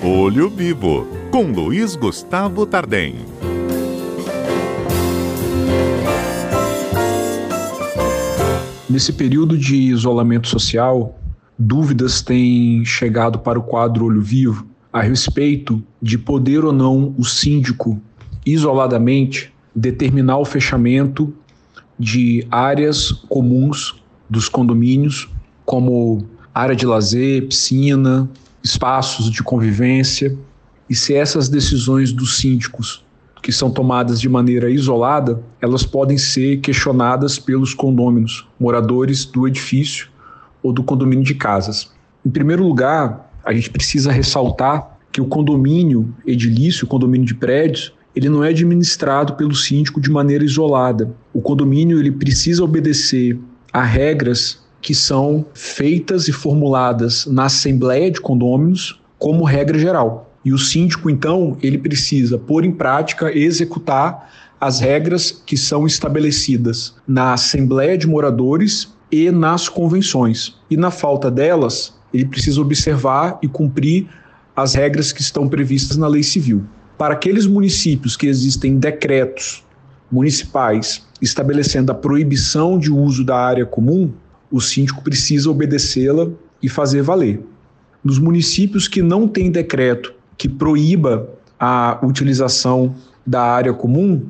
Olho Vivo, com Luiz Gustavo Tardem. Nesse período de isolamento social, dúvidas têm chegado para o quadro Olho Vivo a respeito de poder ou não o síndico, isoladamente, determinar o fechamento de áreas comuns dos condomínios, como área de lazer, piscina, espaços de convivência, e se essas decisões dos síndicos, que são tomadas de maneira isolada, elas podem ser questionadas pelos condôminos, moradores do edifício ou do condomínio de casas. Em primeiro lugar, a gente precisa ressaltar que o condomínio edilício, o condomínio de prédios, ele não é administrado pelo síndico de maneira isolada. O condomínio ele precisa obedecer a regras que são feitas e formuladas na Assembleia de Condôminos como regra geral. E o síndico, então, ele precisa pôr em prática, executar as regras que são estabelecidas na Assembleia de Moradores e nas convenções. E na falta delas, ele precisa observar e cumprir as regras que estão previstas na lei civil. Para aqueles municípios que existem decretos municipais estabelecendo a proibição de uso da área comum, o síndico precisa obedecê-la e fazer valer. Nos municípios que não têm decreto que proíba a utilização da área comum,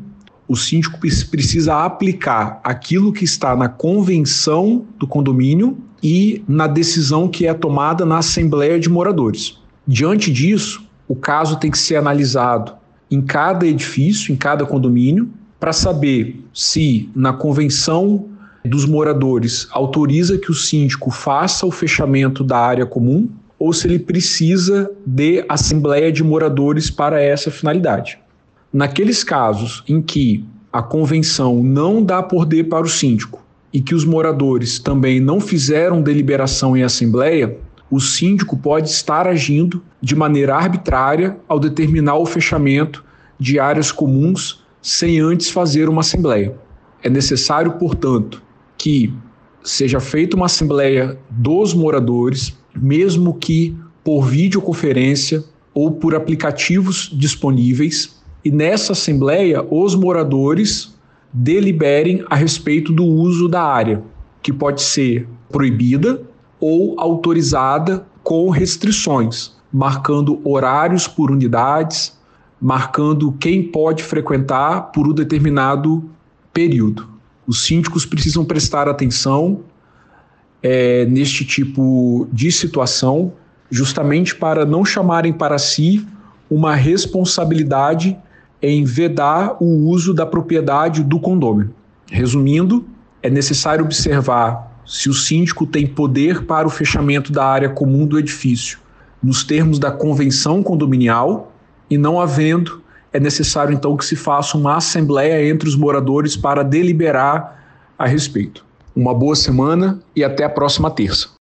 o síndico precisa aplicar aquilo que está na convenção do condomínio e na decisão que é tomada na Assembleia de Moradores. Diante disso, o caso tem que ser analisado em cada edifício, em cada condomínio, para saber se na convenção dos moradores autoriza que o síndico faça o fechamento da área comum ou se ele precisa de assembleia de moradores para essa finalidade. Naqueles casos em que a convenção não dá poder para o síndico e que os moradores também não fizeram deliberação em assembleia, o síndico pode estar agindo de maneira arbitrária ao determinar o fechamento de áreas comuns sem antes fazer uma assembleia. É necessário, portanto, que seja feita uma assembleia dos moradores, mesmo que por videoconferência ou por aplicativos disponíveis, e nessa assembleia os moradores deliberem a respeito do uso da área, que pode ser proibida ou autorizada com restrições, marcando horários por unidades, marcando quem pode frequentar por um determinado período. Os síndicos precisam prestar atenção é, neste tipo de situação, justamente para não chamarem para si uma responsabilidade em vedar o uso da propriedade do condômino. Resumindo, é necessário observar se o síndico tem poder para o fechamento da área comum do edifício, nos termos da convenção condominial, e não havendo, é necessário então que se faça uma assembleia entre os moradores para deliberar a respeito. Uma boa semana e até a próxima terça.